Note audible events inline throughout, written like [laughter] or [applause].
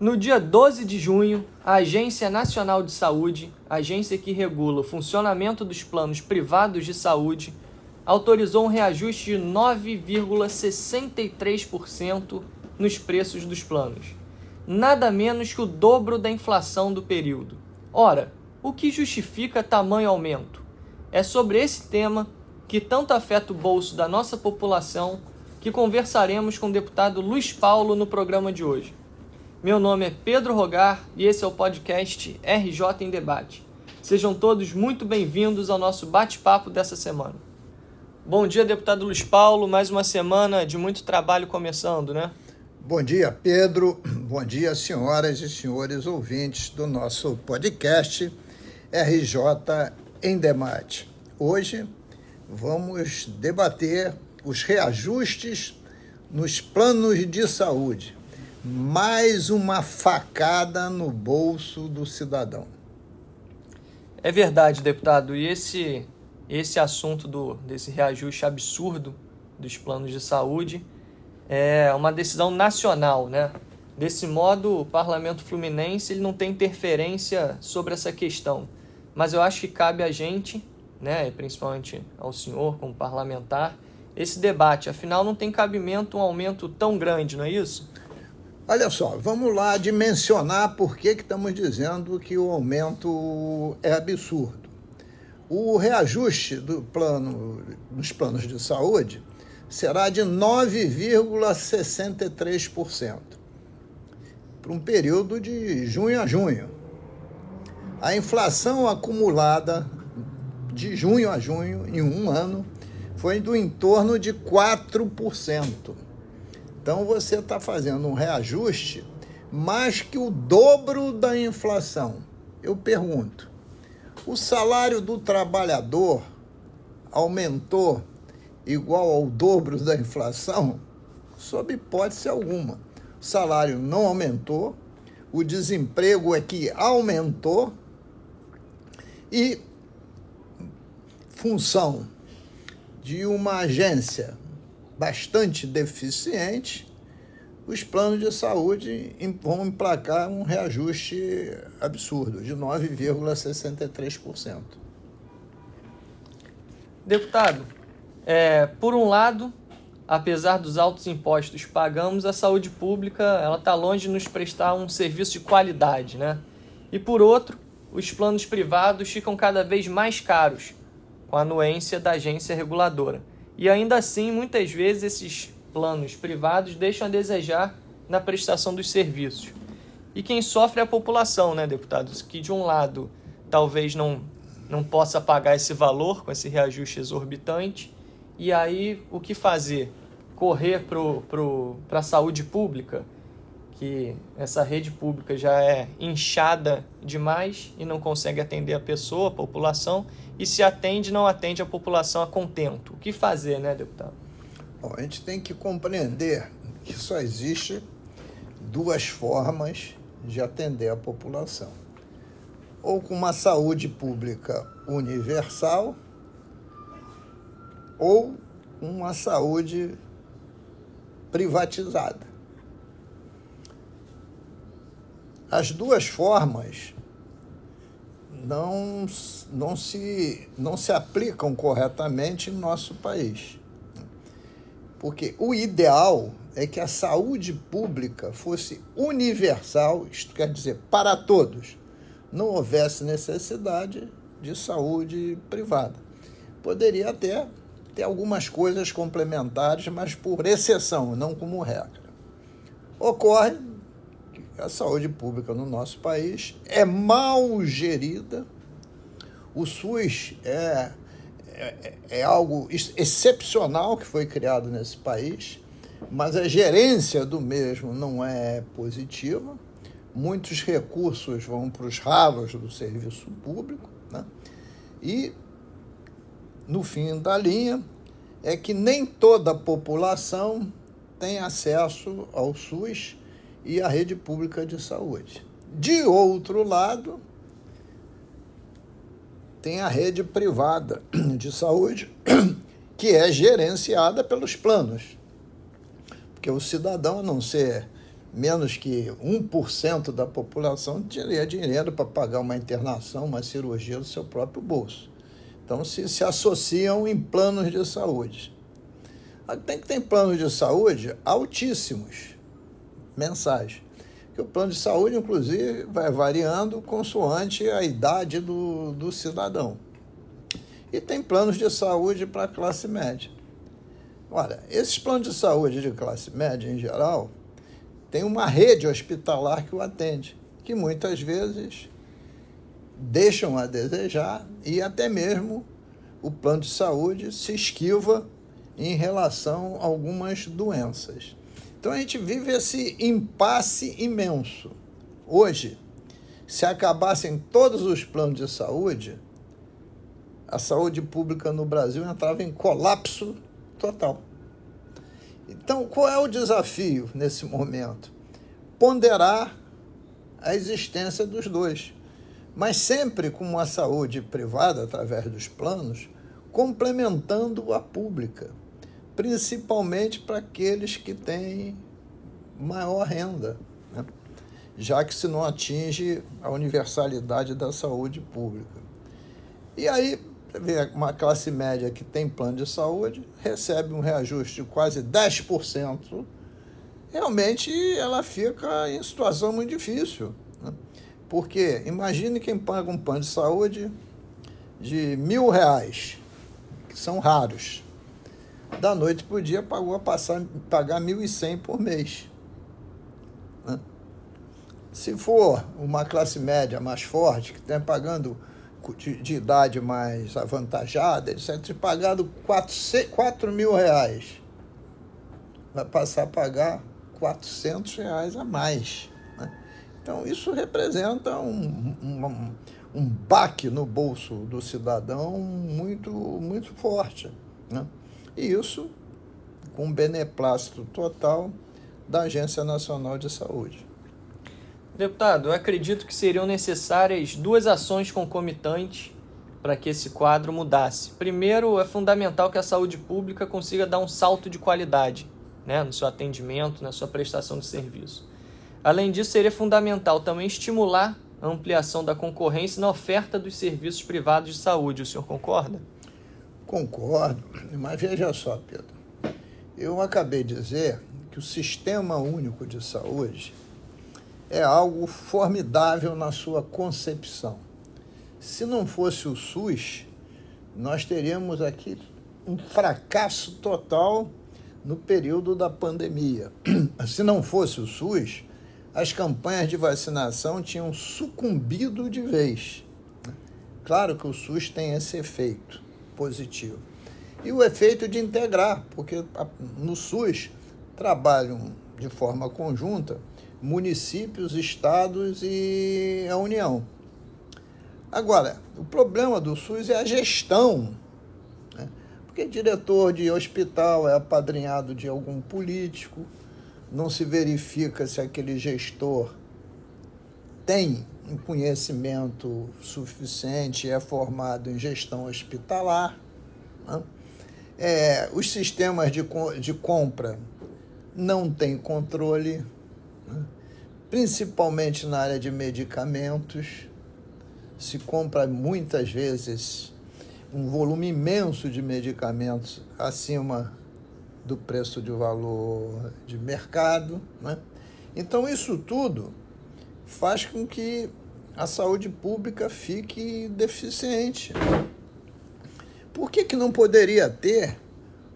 No dia 12 de junho, a Agência Nacional de Saúde, agência que regula o funcionamento dos planos privados de saúde, autorizou um reajuste de 9,63% nos preços dos planos, nada menos que o dobro da inflação do período. Ora, o que justifica tamanho aumento? É sobre esse tema, que tanto afeta o bolso da nossa população, que conversaremos com o deputado Luiz Paulo no programa de hoje. Meu nome é Pedro Rogar e esse é o podcast RJ em Debate. Sejam todos muito bem-vindos ao nosso bate-papo dessa semana. Bom dia, deputado Luiz Paulo. Mais uma semana de muito trabalho começando, né? Bom dia, Pedro. Bom dia, senhoras e senhores ouvintes do nosso podcast RJ em Debate. Hoje vamos debater os reajustes nos planos de saúde mais uma facada no bolso do cidadão. É verdade, deputado. E esse, esse assunto do, desse reajuste absurdo dos planos de saúde é uma decisão nacional, né? Desse modo, o parlamento fluminense ele não tem interferência sobre essa questão. Mas eu acho que cabe a gente, né, principalmente ao senhor como parlamentar, esse debate. Afinal, não tem cabimento um aumento tão grande, não é isso? Olha só, vamos lá dimensionar por que, que estamos dizendo que o aumento é absurdo. O reajuste do plano, dos planos de saúde será de 9,63% para um período de junho a junho. A inflação acumulada de junho a junho, em um ano, foi do entorno de 4%. Então você está fazendo um reajuste mais que o dobro da inflação. Eu pergunto: o salário do trabalhador aumentou igual ao dobro da inflação? Sob hipótese alguma. O salário não aumentou, o desemprego é que aumentou e função de uma agência bastante deficiente, os planos de saúde vão emplacar um reajuste absurdo, de 9,63%. Deputado, é, por um lado, apesar dos altos impostos que pagamos, a saúde pública ela está longe de nos prestar um serviço de qualidade, né? E por outro, os planos privados ficam cada vez mais caros com a anuência da agência reguladora. E ainda assim, muitas vezes esses planos privados deixam a desejar na prestação dos serviços. E quem sofre é a população, né, deputados? Que de um lado talvez não, não possa pagar esse valor com esse reajuste exorbitante. E aí o que fazer? Correr para pro, pro, a saúde pública, que essa rede pública já é inchada demais e não consegue atender a pessoa, a população, e se atende, não atende a população a contento. O que fazer, né, deputado? Bom, a gente tem que compreender que só existe duas formas de atender a população. Ou com uma saúde pública universal, ou uma saúde privatizada. As duas formas não, não, se, não se aplicam corretamente no nosso país. Porque o ideal é que a saúde pública fosse universal, isto quer dizer, para todos. Não houvesse necessidade de saúde privada. Poderia até ter algumas coisas complementares, mas por exceção, não como regra. Ocorre a saúde pública no nosso país é mal gerida. O SUS é, é, é algo excepcional que foi criado nesse país, mas a gerência do mesmo não é positiva. Muitos recursos vão para os ralos do serviço público. Né? E, no fim da linha, é que nem toda a população tem acesso ao SUS e a rede pública de saúde. De outro lado, tem a rede privada de saúde, que é gerenciada pelos planos. Porque o cidadão, a não ser menos que 1% da população teria dinheiro para pagar uma internação, uma cirurgia do seu próprio bolso. Então, se, se associam em planos de saúde. Tem que ter planos de saúde altíssimos, mensais. Que o plano de saúde, inclusive, vai variando consoante a idade do, do cidadão. E tem planos de saúde para a classe média. Olha, esses planos de saúde de classe média, em geral, tem uma rede hospitalar que o atende, que muitas vezes deixam a desejar e até mesmo o plano de saúde se esquiva em relação a algumas doenças. Então a gente vive esse impasse imenso. Hoje, se acabassem todos os planos de saúde, a saúde pública no Brasil entrava em colapso total. Então, qual é o desafio nesse momento? Ponderar a existência dos dois, mas sempre com uma saúde privada, através dos planos, complementando a pública, principalmente para aqueles que têm maior renda, né? já que se não atinge a universalidade da saúde pública. E aí, uma classe média que tem plano de saúde, recebe um reajuste de quase 10%, realmente ela fica em situação muito difícil. Né? Porque imagine quem paga um plano de saúde de mil reais, que são raros. Da noite para o dia pagou a passar, pagar 1.100 por mês. Né? Se for uma classe média mais forte, que está pagando de, de, idade mais avantajada, têm pagado 4, 4 mil reais. Vai passar a pagar 400 reais a mais. Né? Então, isso representa um, um, um baque no bolso do cidadão muito, muito forte. Né? E isso com beneplácito total da Agência Nacional de Saúde. Deputado, eu acredito que seriam necessárias duas ações concomitantes para que esse quadro mudasse. Primeiro, é fundamental que a saúde pública consiga dar um salto de qualidade né, no seu atendimento, na sua prestação de serviço. Além disso, seria fundamental também estimular a ampliação da concorrência na oferta dos serviços privados de saúde. O senhor concorda? Concordo, mas veja só, Pedro. Eu acabei de dizer que o Sistema Único de Saúde é algo formidável na sua concepção. Se não fosse o SUS, nós teríamos aqui um fracasso total no período da pandemia. [clears throat] Se não fosse o SUS, as campanhas de vacinação tinham sucumbido de vez. Claro que o SUS tem esse efeito positivo. E o efeito de integrar, porque no SUS trabalham de forma conjunta municípios, estados e a União. Agora, o problema do SUS é a gestão, né? porque diretor de hospital é apadrinhado de algum político, não se verifica se aquele gestor tem um conhecimento suficiente, é formado em gestão hospitalar. Né? É, os sistemas de, de compra não têm controle principalmente na área de medicamentos. Se compra muitas vezes um volume imenso de medicamentos acima do preço de valor de mercado. Né? Então, isso tudo faz com que a saúde pública fique deficiente. Por que, que não poderia ter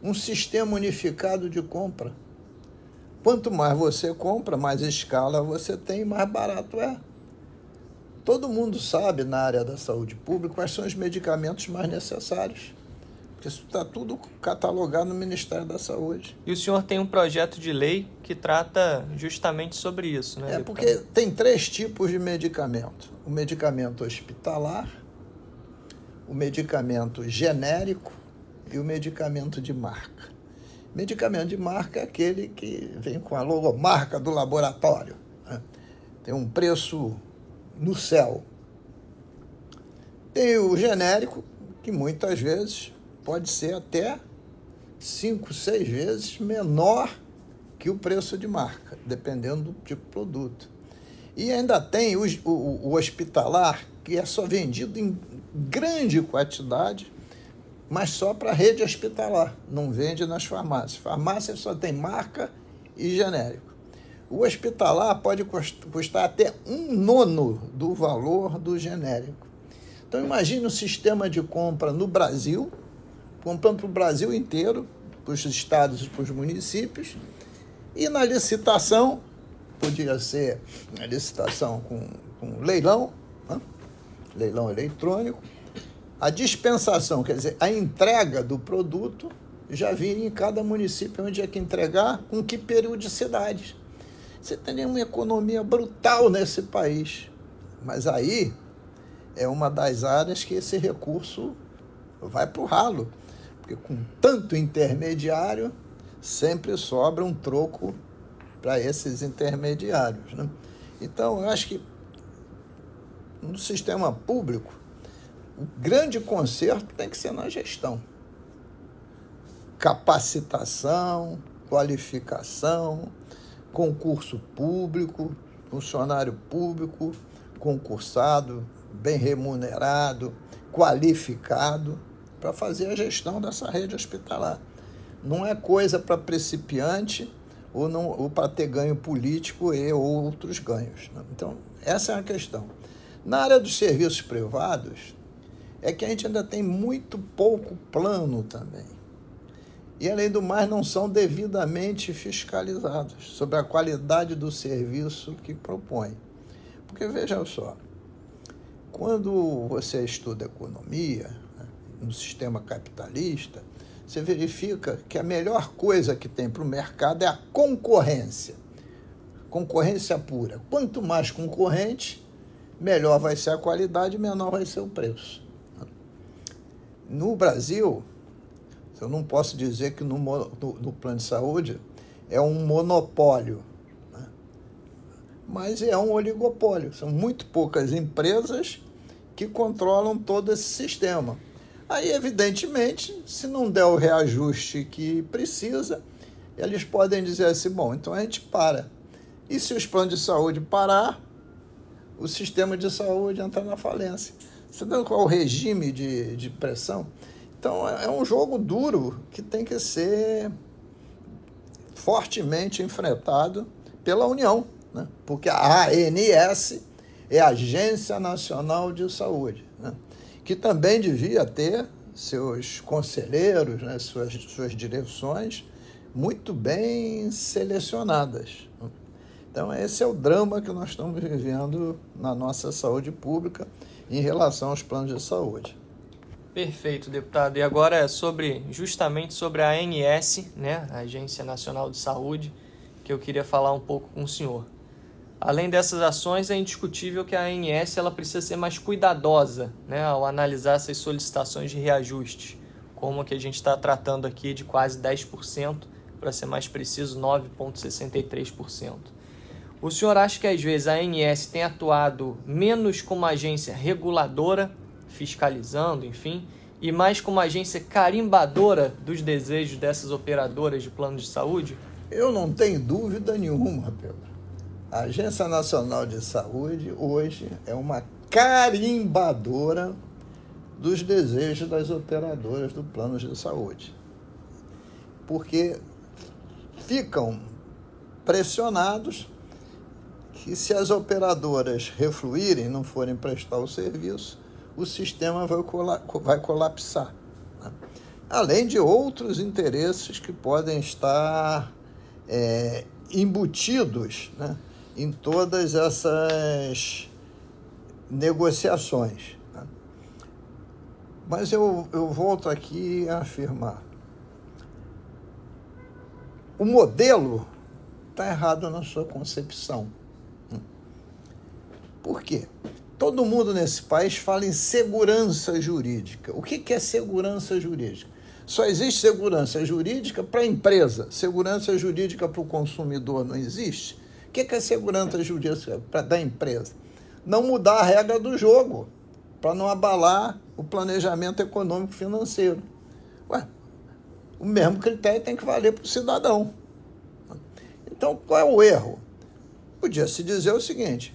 um sistema unificado de compra? Quanto mais você compra, mais escala você tem, mais barato é. Todo mundo sabe na área da saúde pública quais são os medicamentos mais necessários. Porque isso está tudo catalogado no Ministério da Saúde. E o senhor tem um projeto de lei que trata justamente sobre isso, né? É porque tem três tipos de medicamento: o medicamento hospitalar, o medicamento genérico e o medicamento de marca. Medicamento de marca é aquele que vem com a logomarca do laboratório. Né? Tem um preço no céu. Tem o genérico, que muitas vezes pode ser até cinco, seis vezes menor que o preço de marca, dependendo do tipo de produto. E ainda tem o, o, o hospitalar, que é só vendido em grande quantidade, mas só para a rede hospitalar, não vende nas farmácias. Farmácia só tem marca e genérico. O hospitalar pode custar até um nono do valor do genérico. Então imagine um sistema de compra no Brasil, comprando para o Brasil inteiro, para os estados e para os municípios, e na licitação, podia ser a licitação com, com leilão, né? leilão eletrônico, a dispensação, quer dizer, a entrega do produto já vinha em cada município onde é que entregar, com que periodicidade. Você teria uma economia brutal nesse país. Mas aí é uma das áreas que esse recurso vai para o ralo. Porque com tanto intermediário, sempre sobra um troco para esses intermediários. Né? Então, eu acho que no sistema público, o grande conserto tem que ser na gestão. Capacitação, qualificação, concurso público, funcionário público, concursado, bem remunerado, qualificado, para fazer a gestão dessa rede hospitalar não é coisa para principiante ou, não, ou para ter ganho político e outros ganhos. Né? Então, essa é a questão. Na área dos serviços privados, é que a gente ainda tem muito pouco plano também. E, além do mais, não são devidamente fiscalizados sobre a qualidade do serviço que propõe. Porque, veja só, quando você estuda economia, no sistema capitalista, você verifica que a melhor coisa que tem para o mercado é a concorrência. Concorrência pura. Quanto mais concorrente, melhor vai ser a qualidade, menor vai ser o preço. No Brasil, eu não posso dizer que no, no, no plano de saúde é um monopólio, né? mas é um oligopólio. São muito poucas empresas que controlam todo esse sistema. Aí, evidentemente, se não der o reajuste que precisa, eles podem dizer assim: bom, então a gente para. E se os planos de saúde parar, o sistema de saúde entra na falência. Você vê qual é o regime de, de pressão? Então, é, é um jogo duro que tem que ser fortemente enfrentado pela União, né? porque a ANS é a Agência Nacional de Saúde. Que também devia ter seus conselheiros, né, suas, suas direções muito bem selecionadas. Então, esse é o drama que nós estamos vivendo na nossa saúde pública em relação aos planos de saúde. Perfeito, deputado. E agora é sobre justamente sobre a ANS, né, a Agência Nacional de Saúde, que eu queria falar um pouco com o senhor. Além dessas ações, é indiscutível que a ANS ela precisa ser mais cuidadosa né, ao analisar essas solicitações de reajuste, como que a gente está tratando aqui de quase 10%, para ser mais preciso, 9,63%. O senhor acha que às vezes a ANS tem atuado menos como agência reguladora, fiscalizando, enfim, e mais como agência carimbadora dos desejos dessas operadoras de planos de saúde? Eu não tenho dúvida nenhuma, Pedro. A Agência Nacional de Saúde hoje é uma carimbadora dos desejos das operadoras do plano de saúde. Porque ficam pressionados que se as operadoras refluírem, não forem prestar o serviço, o sistema vai, vai colapsar. Né? Além de outros interesses que podem estar é, embutidos né? Em todas essas negociações. Né? Mas eu, eu volto aqui a afirmar: o modelo está errado na sua concepção. Por quê? Todo mundo nesse país fala em segurança jurídica. O que é segurança jurídica? Só existe segurança jurídica para a empresa, segurança jurídica para o consumidor não existe. O que é segurança jurídica da empresa? Não mudar a regra do jogo, para não abalar o planejamento econômico financeiro. Ué, o mesmo critério tem que valer para o cidadão. Então, qual é o erro? Podia se dizer o seguinte: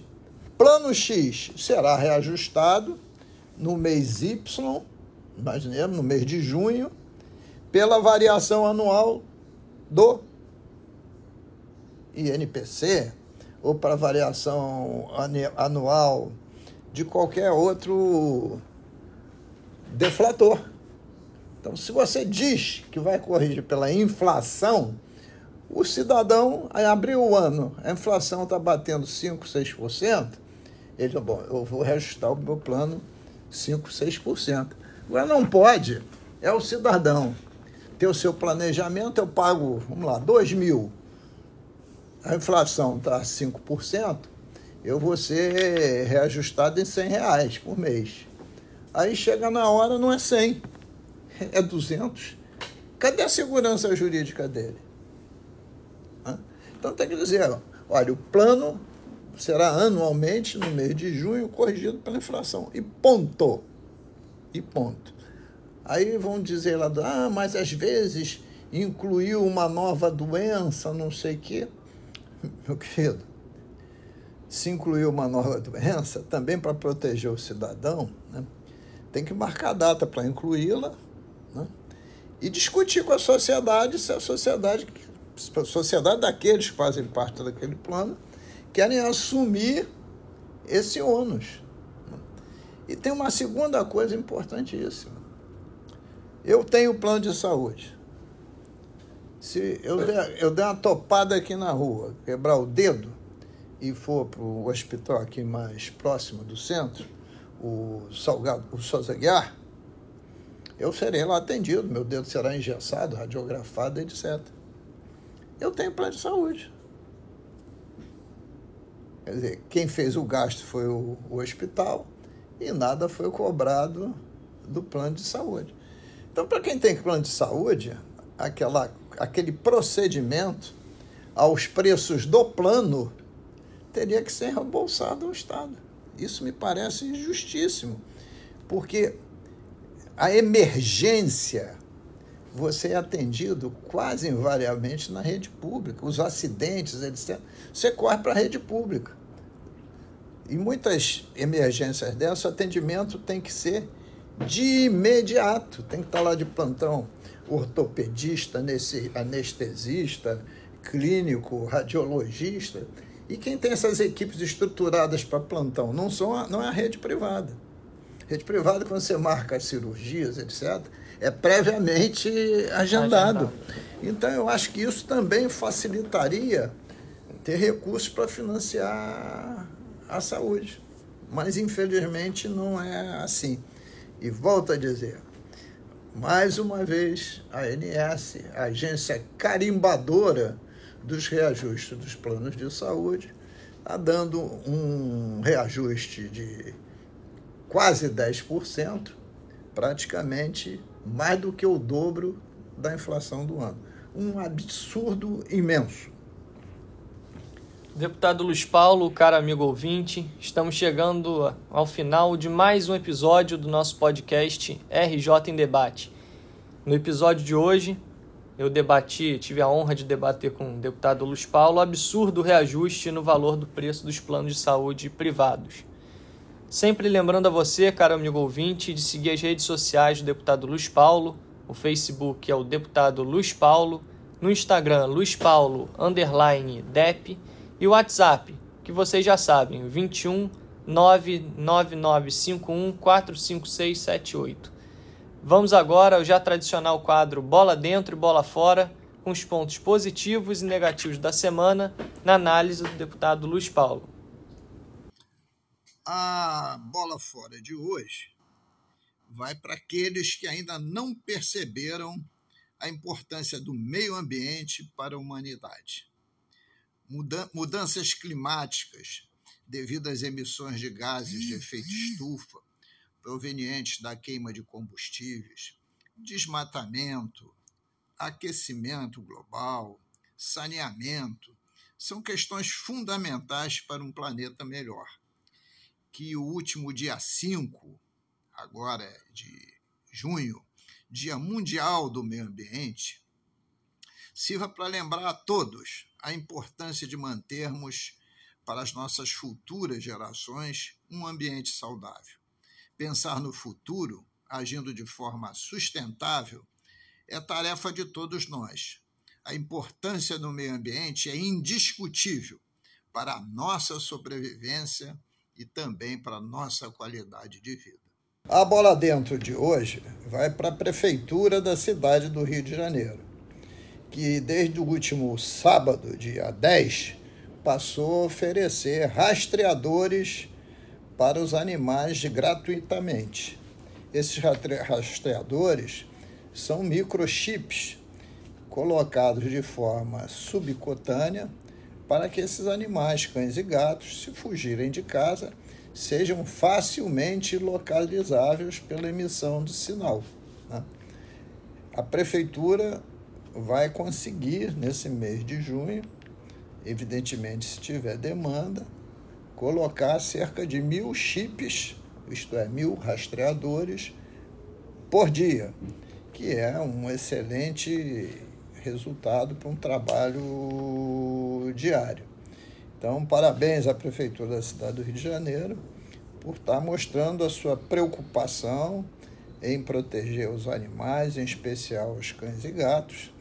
plano X será reajustado no mês Y, imaginemos, no mês de junho, pela variação anual do INPC ou para variação anual de qualquer outro deflator. Então, se você diz que vai corrigir pela inflação, o cidadão abriu o ano, a inflação está batendo 5, 6%, ele diz, bom, eu vou reajustar o meu plano 5, 6%. Agora não pode, é o cidadão ter o seu planejamento, eu pago, vamos lá, 2 mil, a inflação está 5%, eu vou ser reajustado em 100 reais por mês. Aí chega na hora, não é 100, é 200. Cadê a segurança jurídica dele? Então tem que dizer, olha, o plano será anualmente no mês de junho corrigido pela inflação. E ponto. E ponto. Aí vão dizer lá, ah, mas às vezes incluiu uma nova doença, não sei o quê. [laughs] Meu querido, se incluiu uma nova doença, também para proteger o cidadão, né, tem que marcar data para incluí-la né, e discutir com a sociedade se a sociedade sociedade daqueles que fazem parte daquele plano querem assumir esse ônus. E tem uma segunda coisa importantíssima. Eu tenho plano de saúde. Se eu der, eu der uma topada aqui na rua, quebrar o dedo e for para o hospital aqui mais próximo do centro, o Salgado, o Souza Guiar, eu serei lá atendido, meu dedo será engessado, radiografado, etc eu tenho plano de saúde. Quer dizer, quem fez o gasto foi o, o hospital e nada foi cobrado do plano de saúde. Então, para quem tem plano de saúde, aquela, aquele procedimento aos preços do plano teria que ser reembolsado ao Estado. Isso me parece injustíssimo, porque a emergência você é atendido quase invariavelmente na rede pública. Os acidentes, etc. Você corre para a rede pública. Em muitas emergências dessas, o atendimento tem que ser de imediato. Tem que estar lá de plantão ortopedista, anestesista, clínico, radiologista. E quem tem essas equipes estruturadas para plantão não, são a, não é a rede privada. Rede privada, quando você marca as cirurgias, etc., é previamente agendado. agendado. Então, eu acho que isso também facilitaria ter recursos para financiar a saúde. Mas, infelizmente, não é assim. E volto a dizer, mais uma vez, a ANS, a agência carimbadora dos reajustes dos planos de saúde, está dando um reajuste de quase 10%, praticamente mais do que o dobro da inflação do ano. Um absurdo imenso. Deputado Luiz Paulo, caro amigo ouvinte, estamos chegando ao final de mais um episódio do nosso podcast RJ em Debate. No episódio de hoje, eu debati, tive a honra de debater com o deputado Luiz Paulo o absurdo reajuste no valor do preço dos planos de saúde privados. Sempre lembrando a você, caro amigo ouvinte, de seguir as redes sociais do deputado Luiz Paulo. O Facebook é o deputado Luiz Paulo. No Instagram, Luiz Paulo, underline, DEP. E o WhatsApp, que vocês já sabem, 21 99951 45678. Vamos agora ao já tradicional quadro Bola Dentro e Bola Fora, com os pontos positivos e negativos da semana, na análise do deputado Luiz Paulo a bola fora de hoje vai para aqueles que ainda não perceberam a importância do meio ambiente para a humanidade. Mudanças climáticas devido às emissões de gases de efeito estufa provenientes da queima de combustíveis, desmatamento, aquecimento global, saneamento, são questões fundamentais para um planeta melhor. Que o último dia 5, agora de junho, Dia Mundial do Meio Ambiente, sirva para lembrar a todos a importância de mantermos para as nossas futuras gerações um ambiente saudável. Pensar no futuro, agindo de forma sustentável, é tarefa de todos nós. A importância do meio ambiente é indiscutível para a nossa sobrevivência e também para a nossa qualidade de vida. A bola dentro de hoje vai para a prefeitura da cidade do Rio de Janeiro, que desde o último sábado, dia 10, passou a oferecer rastreadores para os animais gratuitamente. Esses rastreadores são microchips colocados de forma subcutânea para que esses animais, cães e gatos, se fugirem de casa, sejam facilmente localizáveis pela emissão de sinal. Né? A prefeitura vai conseguir, nesse mês de junho, evidentemente, se tiver demanda, colocar cerca de mil chips, isto é, mil rastreadores, por dia, que é um excelente resultado para um trabalho diário. Então, parabéns à Prefeitura da cidade do Rio de Janeiro por estar mostrando a sua preocupação em proteger os animais, em especial os cães e gatos,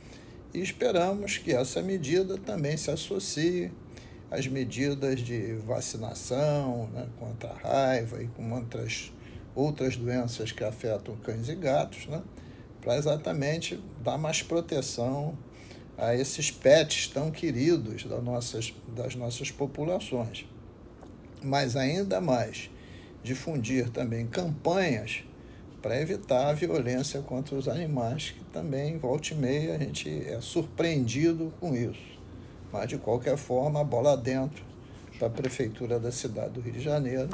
e esperamos que essa medida também se associe às medidas de vacinação né, contra a raiva e com outras, outras doenças que afetam cães e gatos, né, para exatamente dar mais proteção a esses pets tão queridos das nossas, das nossas populações. Mas ainda mais, difundir também campanhas para evitar a violência contra os animais, que também, volta e meia, a gente é surpreendido com isso. Mas, de qualquer forma, a bola dentro para a Prefeitura da cidade do Rio de Janeiro,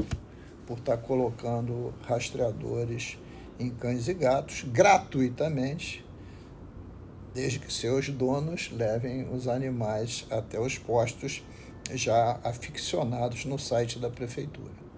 por estar tá colocando rastreadores em cães e gatos gratuitamente desde que seus donos levem os animais até os postos já aficionados no site da prefeitura.